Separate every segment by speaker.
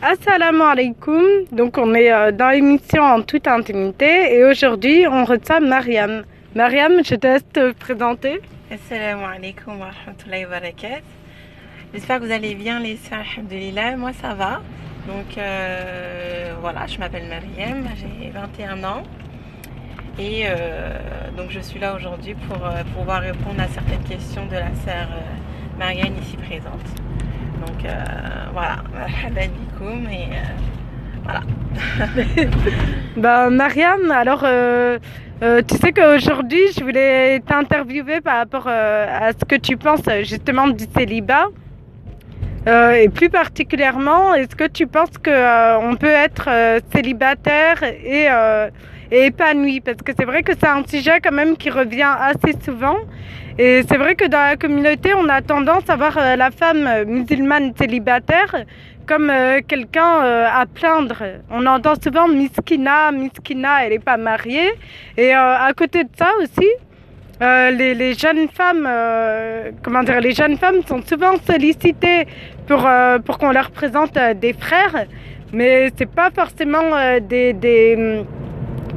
Speaker 1: Assalamu alaikum. Donc on est euh, dans l'émission en toute intimité et aujourd'hui on reçoit Mariam. Mariam, je te laisse te présenter.
Speaker 2: Assalamu alaikum wa rahmatullahi wa barakatuh. J'espère que vous allez bien les soeurs, alhamdoulilah. Moi ça va. Donc euh, voilà, je m'appelle Mariam, j'ai 21 ans. Et euh, donc je suis là aujourd'hui pour pouvoir répondre à certaines questions de la sœur Marianne ici présente. Donc euh, voilà, et euh, voilà.
Speaker 1: Ben, Mariam, alors euh, euh, tu sais qu'aujourd'hui je voulais t'interviewer par rapport à ce que tu penses justement du célibat. Et plus particulièrement, est-ce que tu penses que euh, on peut être célibataire et épanoui? Parce que c'est vrai que c'est un sujet quand même qui revient assez souvent. Et c'est vrai que dans la communauté, on a tendance à voir euh, la femme euh, musulmane célibataire comme euh, quelqu'un à plaindre. On entend souvent Miskina, Miskina, elle n'est pas mariée. Et à côté de ça aussi, les, jeunes femmes, comment dire, les jeunes femmes sont souvent sollicitées pour, pour qu'on leur présente des frères, mais c'est pas forcément des, des, hum,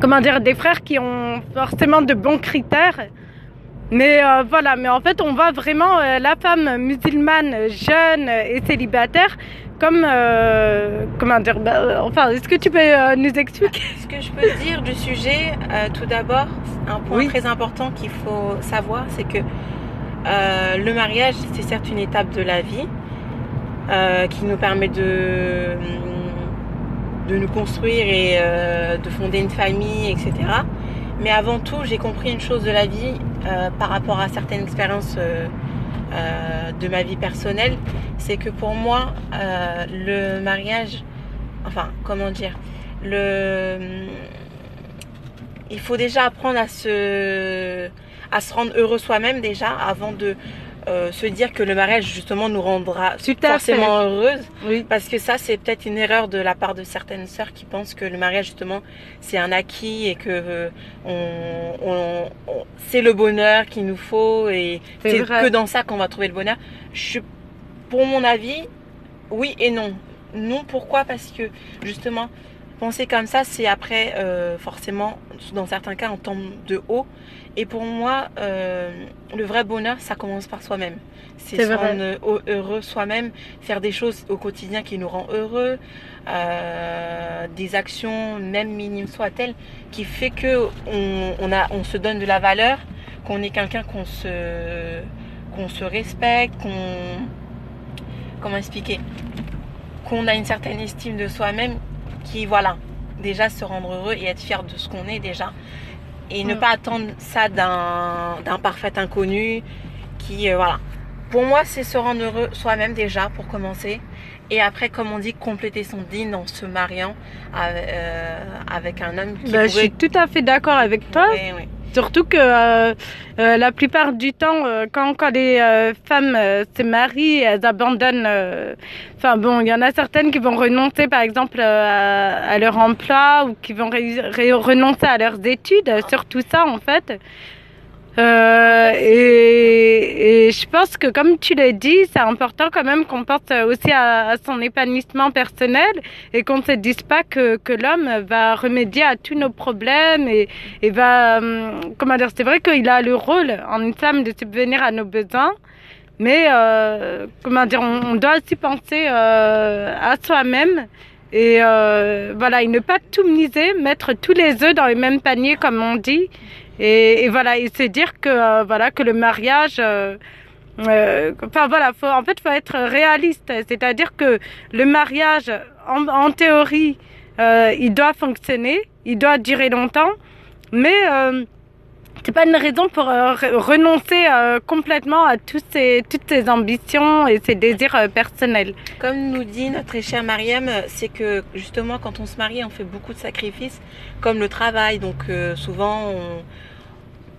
Speaker 1: comment dire, des frères qui ont forcément de bons critères. Mais euh, voilà, mais en fait, on voit vraiment euh, la femme musulmane jeune et célibataire comme, euh, comment dire, bah, euh, enfin, est-ce que tu peux nous expliquer?
Speaker 2: Ce que je peux dire du sujet, tout d'abord, un point
Speaker 1: Oui.
Speaker 2: très important qu'il faut savoir, c'est que le mariage, c'est certes une étape de la vie qui nous permet de, de nous construire et de fonder une famille, etc. Mais avant tout, j'ai compris une chose de la vie euh, par rapport à certaines expériences euh, euh, de ma vie personnelle, c'est que pour moi, le mariage, enfin, comment dire, il faut déjà apprendre à se rendre heureux soi-même déjà avant de euh, se dire que le mariage justement nous rendra forcément heureuse.
Speaker 1: Oui.
Speaker 2: Parce que ça, c'est peut-être une erreur de la part de certaines sœurs qui pensent que le mariage, justement, c'est un acquis et que euh, on, on- on- c'est le bonheur qu'il nous faut et
Speaker 1: C'est
Speaker 2: que dans ça qu'on va trouver le bonheur. Je, pour mon avis, oui et non. Non, pourquoi? Parce que, justement, penser comme ça, c'est après, euh, forcément, dans certains cas, on tombe de haut. Et pour moi, euh, le vrai bonheur, ça commence par soi-même. C'est se rendre heu- heureux soi-même, faire des choses au quotidien qui nous rend heureux, euh, des actions, même minimes soient-elles, qui fait que on, on a, on se donne de la valeur, qu'on est quelqu'un qu'on se, qu'on se respecte, qu'on, comment expliquer, qu'on a une certaine estime de soi-même, qui voilà, déjà se rendre heureux et être fier de ce qu'on est déjà, et ne
Speaker 1: Mm.
Speaker 2: pas attendre ça d'un, parfait inconnu, qui euh, voilà. Pour moi, c'est se rendre heureux soi-même déjà pour commencer. Et après, comme on dit, compléter son dîne en se mariant avec, euh, avec un homme qui
Speaker 1: Bah, je suis tout à fait d'accord avec toi.
Speaker 2: Ouais.
Speaker 1: Surtout que euh, euh, la plupart du temps, euh, quand, quand les euh, femmes euh, se marient, elles abandonnent. euh, Enfin bon, il y en a certaines qui vont renoncer, par exemple, à, à leur emploi ou qui vont renoncer à leurs études, surtout ça en fait. Euh, et, et je pense que comme tu l'as dit, c'est important quand même qu'on pense aussi à, son épanouissement personnel et qu'on ne se dise pas que, que l'homme va remédier à tous nos problèmes et, et va, hum, comment dire, c'est vrai qu'il a le rôle en islam de subvenir à nos besoins, mais euh, comment dire, on, on doit aussi penser euh, à soi-même et euh, voilà, et ne pas tout miser, mettre tous les œufs dans le même panier comme on dit, et, voilà, et se dire que euh, voilà que le mariage euh, euh, enfin voilà, en fait, faut être réaliste. C'est-à-dire que le mariage, en, théorie, il doit fonctionner, il doit durer longtemps, mais c'est pas une raison pour euh, re- renoncer euh, complètement à toutes ses ambitions et ses désirs euh, personnels.
Speaker 2: Comme nous dit notre chère Mariam, c'est que justement quand on se marie, on fait beaucoup de sacrifices, comme le travail. Donc souvent,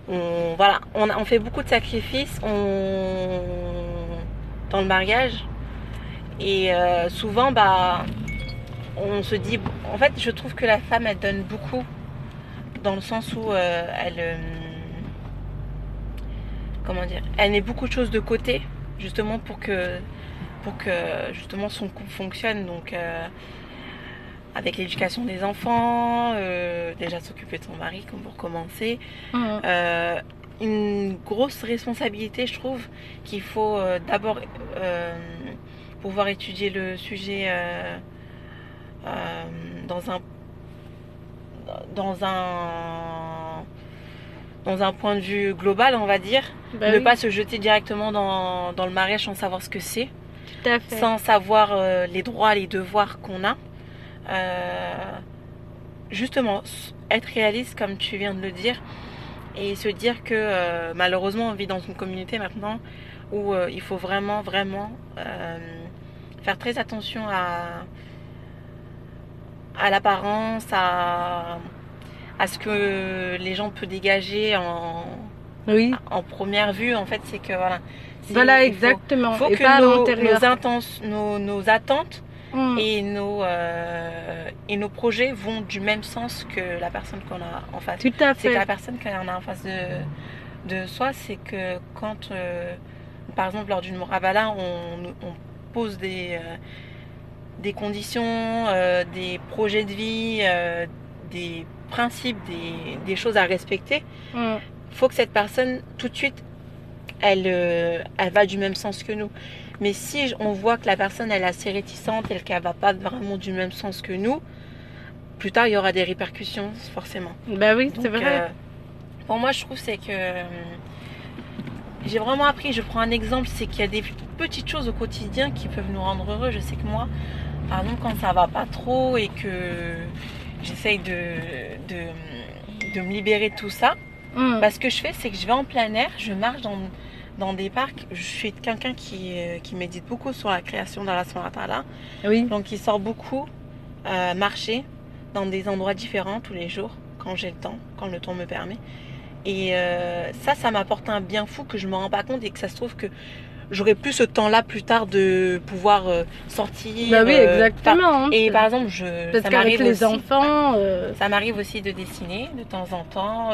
Speaker 2: on, voilà, on, fait beaucoup de sacrifices dans le mariage. Et souvent, bah, on se dit, en fait, je trouve que la femme, elle donne beaucoup, dans le sens où elle, comment dire, elle met beaucoup de choses de côté, justement pour que pour que justement son couple fonctionne. Donc, euh, avec l'éducation des enfants, euh, déjà s'occuper de son mari, comme pour commencer.
Speaker 1: Mhm.
Speaker 2: Euh, une grosse responsabilité, je trouve, qu'il faut d'abord pouvoir étudier le sujet dans un dans un dans un point de vue global, on va dire,
Speaker 1: Bah
Speaker 2: ne
Speaker 1: oui,
Speaker 2: pas se jeter directement dans, dans le mariage sans savoir ce que c'est, sans savoir euh, les droits, les devoirs qu'on a. Euh, justement, être réaliste, comme tu viens de le dire, et se dire que euh, malheureusement, on vit dans une communauté maintenant où il faut vraiment, vraiment faire très attention à, à l'apparence, à, à ce que les gens peuvent dégager en,
Speaker 1: Oui,
Speaker 2: en première vue. En fait, c'est que voilà.
Speaker 1: voilà,
Speaker 2: il faut-
Speaker 1: exactement.
Speaker 2: faut
Speaker 1: et
Speaker 2: que
Speaker 1: pas
Speaker 2: nos, nos, inten- nos, nos attentes
Speaker 1: Mhm.
Speaker 2: et nos, euh, et nos projets vont du même sens que la personne qu'on a en face.
Speaker 1: Tout à
Speaker 2: C'est que
Speaker 1: fait.
Speaker 2: la personne qu'on a en face de, de soi, c'est que quand, euh, par exemple, lors d'une Morabala, on, on pose des, euh, des conditions, euh, des projets de vie, euh, des principes, des, des choses à respecter,
Speaker 1: Mhm.
Speaker 2: faut que cette personne, tout de suite, elle, euh, elle va du même sens que nous. Mais si on voit que la personne, elle est assez réticente, elle qu'elle va pas vraiment du même sens que nous, plus tard, il y aura des répercussions, forcément.
Speaker 1: Bah oui, c'est vrai.
Speaker 2: euh, pour moi, je trouve c'est que euh, j'ai vraiment appris. Je prends un exemple, c'est qu'il y a des petites choses au quotidien qui peuvent nous rendre heureux. Je sais que moi, par exemple, quand ça va pas trop et que j'essaye de, de, de me libérer de tout ça,
Speaker 1: Mhm.
Speaker 2: bah, ce que je fais, c'est que je vais en plein air, je marche dans, dans des parcs. Je suis quelqu'un qui, euh, qui médite beaucoup sur la création dans la là.
Speaker 1: oui.
Speaker 2: Donc, il sort beaucoup euh, marcher dans des endroits différents tous les jours, quand j'ai le temps, quand le temps me permet. Et euh, ça, ça m'apporte un bien fou que je me rends pas compte et que ça se trouve que j'aurai plus ce temps-là plus tard de pouvoir euh, sortir.
Speaker 1: Bah oui,
Speaker 2: euh,
Speaker 1: exactement. hein.
Speaker 2: Et par exemple, je,
Speaker 1: Parce
Speaker 2: ça
Speaker 1: qu'avec
Speaker 2: m'arrive
Speaker 1: les
Speaker 2: aussi-
Speaker 1: enfants, euh,
Speaker 2: ça m'arrive aussi de dessiner de temps en temps,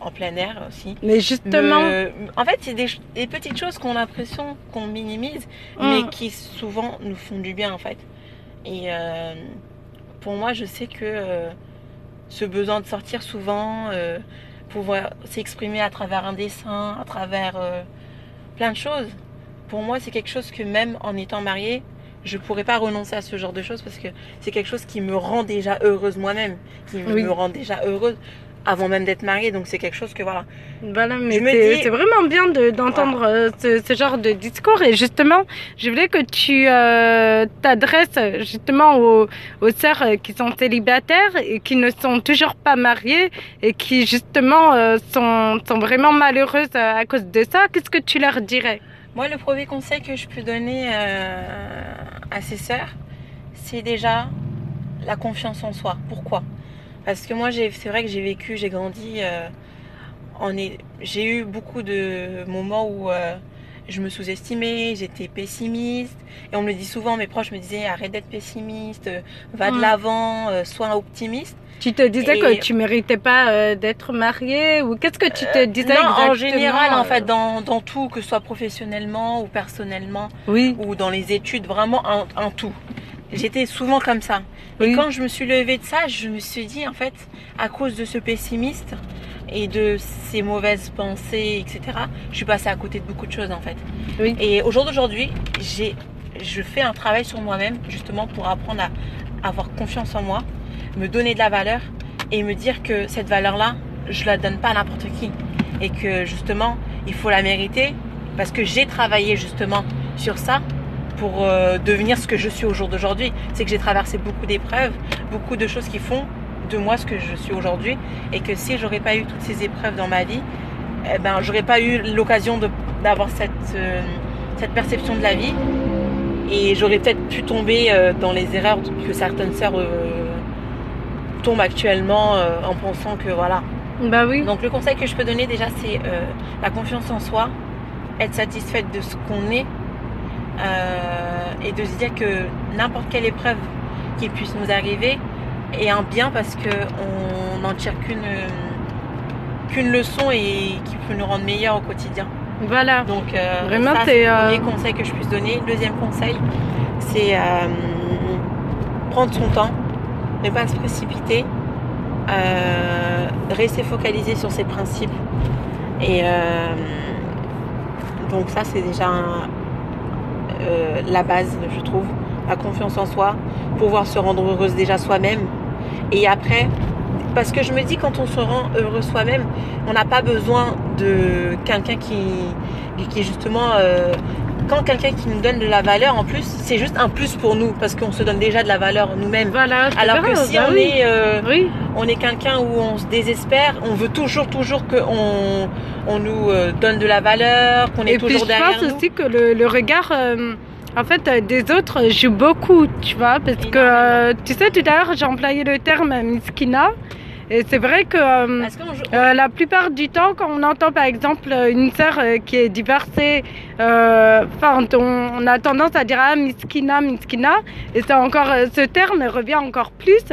Speaker 2: en plein air aussi.
Speaker 1: mais justement,
Speaker 2: En fait, c'est des, petites choses qu'on a l'impression qu'on minimise,
Speaker 1: Mm.
Speaker 2: mais qui souvent nous font du bien en fait. Et euh, pour moi, je sais que ce besoin de sortir souvent, pouvoir s'exprimer à travers un dessin, à travers plein de choses, pour moi, c'est quelque chose que même en étant mariée, je pourrais pas renoncer à ce genre de choses parce que c'est quelque chose qui me rend déjà heureuse moi-même, qui
Speaker 1: Oui.
Speaker 2: me rend déjà heureuse avant même d'être mariée. Donc c'est quelque chose que voilà.
Speaker 1: Voilà, mais c'est
Speaker 2: dis-
Speaker 1: vraiment bien de- d'entendre euh, ce, ce genre de discours. Et justement, je voulais que tu euh, t'adresses justement aux, aux sœurs qui sont célibataires et qui ne sont toujours pas mariées et qui justement euh, sont, sont vraiment malheureuses à cause de ça. Qu'est-ce que tu leur dirais?
Speaker 2: Moi, le premier conseil que je peux donner euh, à ces sœurs, c'est déjà la confiance en soi. Pourquoi? Parce que moi, c'est vrai que j'ai vécu, j'ai grandi, euh, j'ai eu beaucoup de moments où euh, je me sous-estimais, j'étais pessimiste. Et on me le dit souvent, mes proches me disaient arrête d'être pessimiste, euh, va de
Speaker 1: Mm.
Speaker 2: l'avant, euh, sois optimiste.
Speaker 1: Tu te disais
Speaker 2: Et-
Speaker 1: que tu méritais pas euh, d'être mariée ou qu'est-ce que tu te disais
Speaker 2: non,
Speaker 1: exactement
Speaker 2: en général, en fait, dans, dans tout, que ce soit professionnellement ou personnellement,
Speaker 1: Oui,
Speaker 2: ou dans les études, vraiment un, un tout. J'étais souvent comme ça.
Speaker 1: oui.
Speaker 2: Et quand je me suis levée de ça, je me suis dit, en fait, à cause de ce pessimiste et de ces mauvaises pensées, etc., je suis passée à côté de beaucoup de choses, en fait.
Speaker 1: Oui.
Speaker 2: Et au jour d'aujourd'hui, j'ai, je fais un travail sur moi-même, justement, pour apprendre à avoir confiance en moi, me donner de la valeur et me dire que cette valeur-là, je la donne pas à n'importe qui. Et que, justement, il faut la mériter parce que j'ai travaillé, justement, sur ça pour euh, devenir ce que je suis au jour d'aujourd'hui. C'est que j'ai traversé beaucoup d'épreuves, beaucoup de choses qui font de moi ce que je suis aujourd'hui, et que si j'aurais pas eu toutes ces épreuves dans ma vie, eh ben j'aurais pas eu l'occasion d'avoir cette euh, cette perception de la vie, et j'aurais peut-être pu tomber euh, dans les erreurs que certaines sœurs euh, tombent actuellement en pensant que voilà.
Speaker 1: Bah oui.
Speaker 2: Donc le conseil que je peux donner déjà c'est la confiance en soi, être satisfaite de ce qu'on est et de se dire que n'importe quelle épreuve qui puisse nous arriver est un bien parce que on n'en tire qu'une qu'une leçon et qui peut nous rendre meilleurs au quotidien.
Speaker 1: Voilà.
Speaker 2: Donc, euh,
Speaker 1: Vraiment, c'est,
Speaker 2: le
Speaker 1: euh,
Speaker 2: premier conseil que je puisse donner. Le deuxième conseil, c'est euh, prendre son temps, ne pas se précipiter, euh, rester focalisé sur ses principes. Et euh, donc ça, c'est déjà un- euh, la base, je trouve. La confiance en soi, pouvoir se rendre heureuse déjà soi-même. Et après, parce que je me dis, quand on se rend heureux soi-même, on n'a pas besoin de quelqu'un qui, qui justement, euh, quand quelqu'un qui nous donne de la valeur en plus, c'est juste un plus pour nous parce qu'on se donne déjà de la valeur nous-mêmes.
Speaker 1: Voilà.
Speaker 2: Alors que si
Speaker 1: bah
Speaker 2: on
Speaker 1: oui.
Speaker 2: est, euh,
Speaker 1: Oui,
Speaker 2: on est quelqu'un où on se désespère, on veut toujours, toujours qu'on on nous euh, donne de la valeur, qu'on est
Speaker 1: et puis
Speaker 2: toujours
Speaker 1: je
Speaker 2: derrière
Speaker 1: pense
Speaker 2: nous.
Speaker 1: aussi que le, le regard, euh, en fait, euh, des autres joue beaucoup, tu vois, parce que, euh, tu sais, tout à l'heure, j'ai employé le terme miskina, et c'est vrai que euh, euh, la plupart du temps, quand on entend par exemple une sœur euh, qui est divorcée, euh, enfin, on, on a tendance à dire ah, miskina, miskina, et c'est encore euh, ce terme revient encore plus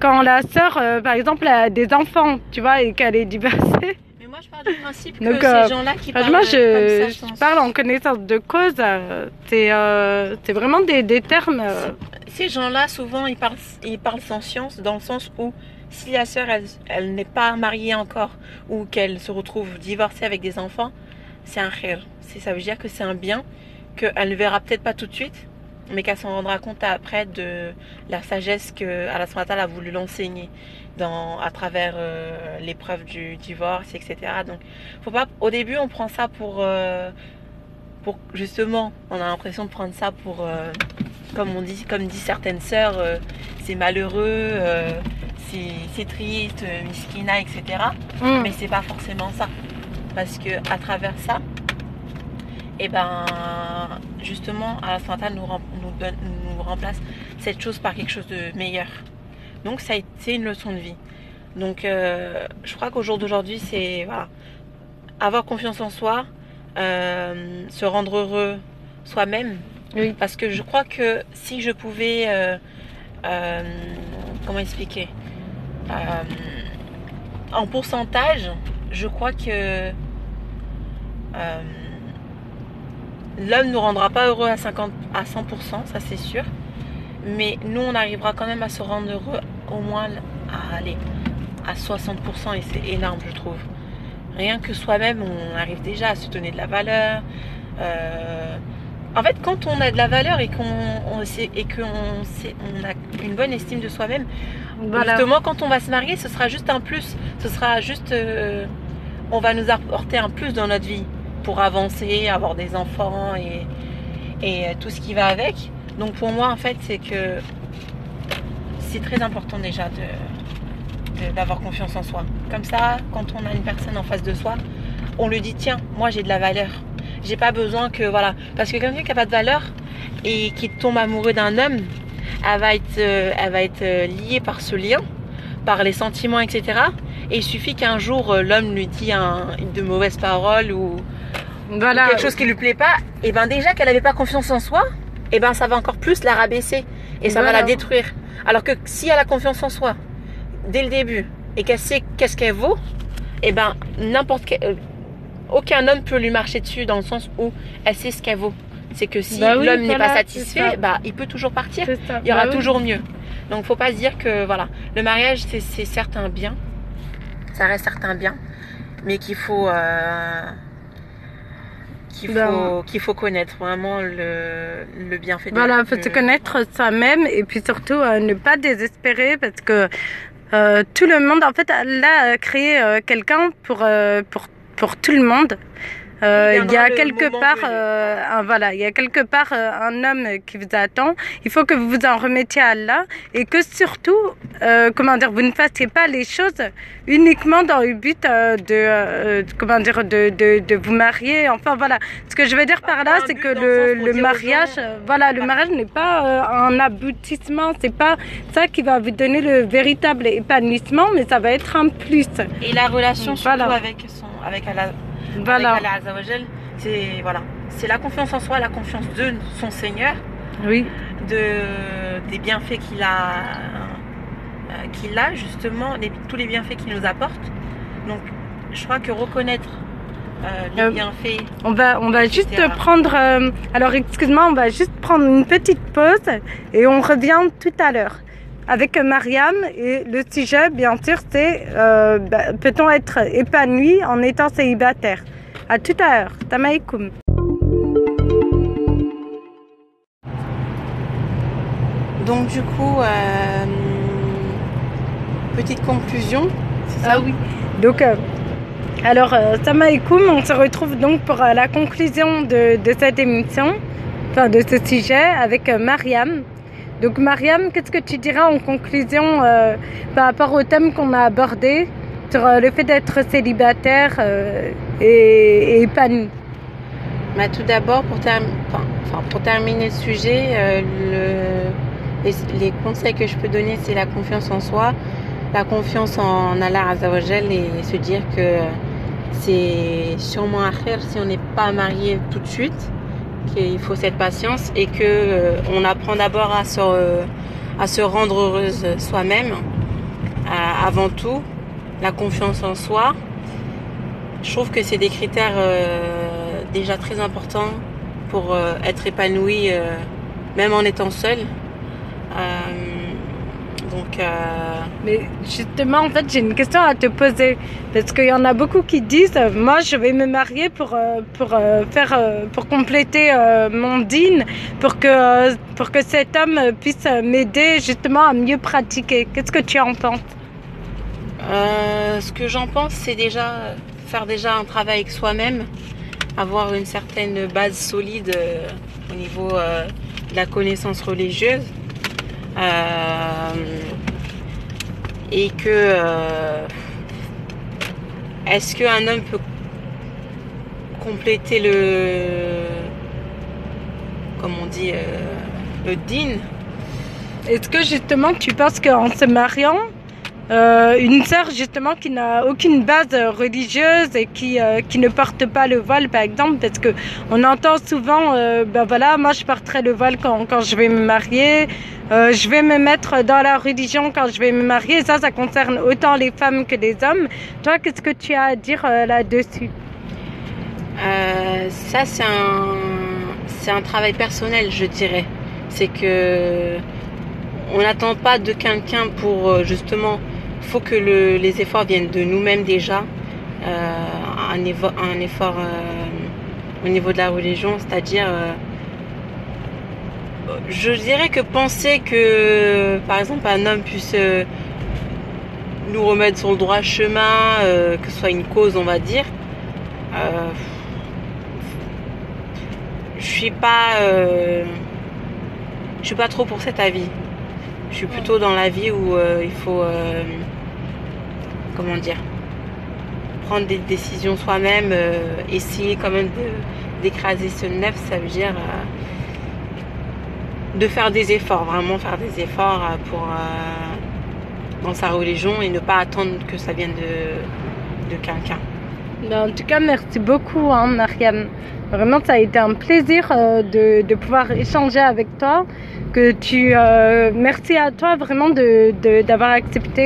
Speaker 1: quand la sœur, euh, par exemple, a des enfants, tu vois, et qu'elle est divorcée.
Speaker 2: Moi, je parle du principe que
Speaker 1: Donc, euh,
Speaker 2: ces gens-là qui parlent
Speaker 1: Franchement, je,
Speaker 2: comme ça,
Speaker 1: je parle en connaissance de cause. euh, C'est euh, c'est vraiment des, des termes. euh,
Speaker 2: Ces gens-là, souvent, ils parlent, ils parlent sans science, dans le sens où si la sœur, elle, elle n'est pas mariée encore, ou qu'elle se retrouve divorcée avec des enfants, c'est un. C'est- Ça veut dire que c'est un bien qu'elle ne verra peut-être pas tout de suite, mais qu'elle s'en rendra compte après de la sagesse que Allah a voulu l'enseigner dans, à travers euh, l'épreuve du divorce, etc. Donc, faut pas, au début, on prend ça pour, euh, pour justement, on a l'impression de prendre ça pour, euh, comme on dit, comme dit certaines sœurs, c'est malheureux, c'est triste, miskina, etc.
Speaker 1: hum,
Speaker 2: Mais c'est pas forcément ça, parce que à travers ça, et ben justement, à la nous, rem- nous, donne, nous remplace cette chose par quelque chose de meilleur. Donc ça a été une leçon de vie. Donc euh, je crois qu'au jour d'aujourd'hui, c'est voilà, avoir confiance en soi, euh, se rendre heureux soi-même.
Speaker 1: Oui.
Speaker 2: Parce que je crois que si je pouvais, euh, comment expliquer, en pourcentage, je crois que l'homme ne nous rendra pas heureux à 50, à 100%, ça c'est sûr. Mais nous, on arrivera quand même à se rendre heureux au moins à aller à 60% et c'est énorme, je trouve. Rien que soi-même, on arrive déjà à se donner de la valeur. Euh, en fait, quand on a de la valeur et qu'on on sait, et qu'on sait- on a une bonne estime de soi-même,
Speaker 1: Voilà.
Speaker 2: justement, quand on va se marier, ce sera juste un plus. Ce sera juste, euh, on va nous apporter un plus dans notre vie pour avancer, avoir des enfants et, et euh, tout ce qui va avec. Donc pour moi, en fait, c'est que c'est très important déjà de de- d'avoir confiance en soi. Comme ça, quand on a une personne en face de soi, on lui dit tiens, moi j'ai de la valeur. J'ai pas besoin que voilà, parce que quelqu'un qui a pas de valeur et qui tombe amoureux d'un homme, elle va être, euh, elle va être euh, liée par ce lien, par les sentiments, etc. Et il suffit qu'un jour euh, l'homme lui dit un, de mauvaises paroles ou, ou
Speaker 1: Voilà.
Speaker 2: quelque chose qui lui plaît pas, et ben déjà qu'elle n'avait pas confiance en soi, et ben ça va encore plus la rabaisser et ça va la détruire. Alors que si elle a confiance en soi dès le début et qu'elle sait qu'est-ce qu'elle vaut, et ben n'importe quel, euh, aucun homme peut lui marcher dessus dans le sens où elle sait ce qu'elle vaut. C'est que si
Speaker 1: Bah oui,
Speaker 2: l'homme n'est pas satisfait, bah il peut toujours partir. Il y aura
Speaker 1: Bah oui.
Speaker 2: toujours mieux. Donc faut pas se dire que voilà, le mariage c'est c'est certes un bien, ça reste certes un bien, mais qu'il faut euh, qu'il
Speaker 1: Ben,
Speaker 2: faut qu'il faut connaître vraiment le, le bienfait. de-
Speaker 1: Voilà, faut
Speaker 2: le-
Speaker 1: se connaître soi-même et puis surtout euh, ne pas désespérer parce que euh, tout le monde, en fait, a créé euh, quelqu'un pour, pour, pour tout le monde. Euh,
Speaker 2: Il
Speaker 1: y a quelque part, euh, un, voilà, il y a quelque part euh, un homme qui vous attend. Il faut que vous vous en remettiez à Allah et que surtout, euh, comment dire, vous ne fassiez pas les choses uniquement dans le but euh, de, euh, comment dire, de, de, de vous marier. Enfin voilà, ce que je veux dire par là, c'est
Speaker 2: but
Speaker 1: que le, mariage,
Speaker 2: gens-
Speaker 1: voilà, le mariage n'est pas euh, un aboutissement. C'est pas ça qui va vous donner le véritable épanouissement, mais ça va être un plus.
Speaker 2: Et la relation surtout
Speaker 1: Voilà.
Speaker 2: avec son avec Allah,
Speaker 1: Voilà.
Speaker 2: Jal, c'est voilà, c'est la confiance en soi, la confiance de son Seigneur,
Speaker 1: Oui.
Speaker 2: de des bienfaits qu'il a euh, qu'il a justement, les- tous les bienfaits qu'il nous apporte. Donc je crois que reconnaître euh, les
Speaker 1: Euh,
Speaker 2: bienfaits.
Speaker 1: On va, on va
Speaker 2: Etc.
Speaker 1: juste prendre. alors, excuse-moi, on va juste prendre une petite pause et on revient tout à l'heure avec Mariam. Et le sujet, bien sûr, c'est euh, bah, peut-on être épanoui en étant célibataire? À tout à l'heure. Tamaïkoum.
Speaker 2: Donc du coup, euh, petite conclusion. c'est ça?
Speaker 1: Ah oui. Donc, euh, alors, Tamaïkoum, on se retrouve donc pour la conclusion de, de cette émission, enfin de ce sujet, avec Mariam. Donc, Mariam, qu'est-ce que tu diras en conclusion euh, par rapport au thème qu'on a abordé sur euh, le fait d'être célibataire euh, et, épanoui?
Speaker 2: Bah, tout d'abord, pour, terminer le sujet, le- les, conseils que je peux donner, c'est la confiance en soi, la confiance en Allah Azzawajal et se dire que c'est sûrement un khir si on n'est pas marié tout de suite, qu'il faut cette patience et que euh, on apprend d'abord à se, se rendre heureuse soi-même, avant tout, la confiance en soi. Je trouve que c'est des critères euh, déjà très importants pour euh, être épanoui, euh, même en étant seul. Euh, donc, euh,
Speaker 1: Mais justement, en fait, j'ai une question à te poser. Parce qu'il y en a beaucoup qui disent euh, Moi, je vais me marier pour, euh, pour, faire, pour compléter mon din, pour que, pour que cet homme puisse m'aider justement à mieux pratiquer. Qu'est-ce que tu en penses?
Speaker 2: Euh, ce que j'en pense, c'est déjà faire déjà un travail avec soi-même, avoir une certaine base solide au niveau de la connaissance religieuse. Euh, et que euh, est-ce qu'un homme peut compléter le comme on dit euh, le din
Speaker 1: Est-ce que justement tu penses qu'en se mariant, une sœur justement qui n'a aucune base religieuse et qui, qui ne porte pas le voile par exemple, parce que on entend souvent, ben voilà, moi je porterai le voile quand, quand je vais me marier, euh, je vais me mettre dans la religion quand je vais me marier, ça ça concerne autant les femmes que les hommes. Toi, qu'est-ce que tu as à dire euh, là-dessus?
Speaker 2: Euh, ça, c'est un, travail personnel, je dirais. C'est que on n'attend pas de quelqu'un pour justement. Il faut que le- les efforts viennent de nous-mêmes déjà. Un, effort, au niveau de la religion, c'est-à-dire. Je dirais que penser que, par exemple, un homme puisse euh, nous remettre sur le droit chemin, euh, que ce soit une cause, on va dire. Euh, je suis pas euh, je suis pas trop pour cet avis je suis plutôt dans l'avis où euh, il faut comment dire prendre des décisions soi-même essayer quand même d'écraser ce neuf ça veut dire de faire des efforts vraiment faire des efforts euh, pour euh, dans sa religion et ne pas attendre que ça vienne de, de quelqu'un
Speaker 1: Ben, en tout cas, merci beaucoup, hein, Mariam. Vraiment, ça a été un plaisir euh, de, de pouvoir échanger avec toi. Que tu, euh, merci à toi vraiment de de- d'avoir accepté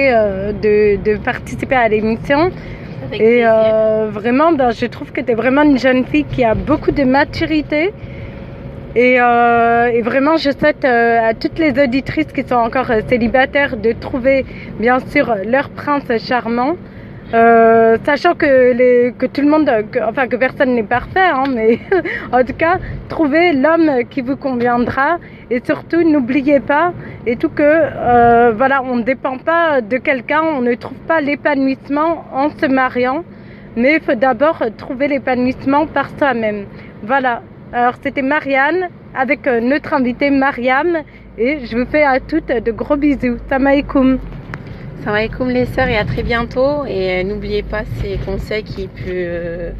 Speaker 1: de, de participer à l'émission. Et vraiment, ben, je trouve que tu es vraiment une jeune fille qui a beaucoup de maturité. Et, euh, et vraiment, je souhaite euh, à toutes les auditrices qui sont encore euh, célibataires de trouver, bien sûr, leur prince charmant. Sachant que, tout le monde, enfin que personne n'est parfait, hein, mais en tout cas, trouvez l'homme qui vous conviendra et surtout n'oubliez pas et tout que voilà, on ne dépend pas de quelqu'un, on ne trouve pas l'épanouissement en se mariant, mais il faut d'abord trouver l'épanouissement par soi-même. Voilà. Alors c'était Marianne avec euh, notre invitée Mariam et je vous fais à toutes de gros bisous. Samaïkoum.
Speaker 2: Salam alaikum les sœurs et à très bientôt. Et euh, n'oubliez pas ces conseils qui peut, euh,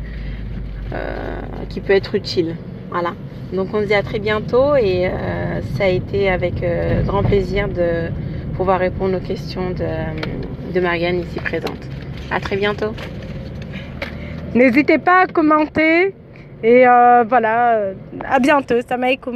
Speaker 2: euh, qui peut être utile. Voilà. Donc on se dit à très bientôt et euh, ça a été avec euh, grand plaisir de pouvoir répondre aux questions de, de Marianne ici présente. À très bientôt.
Speaker 1: N'hésitez pas à commenter et euh, voilà, euh, à bientôt. Samaïkoum.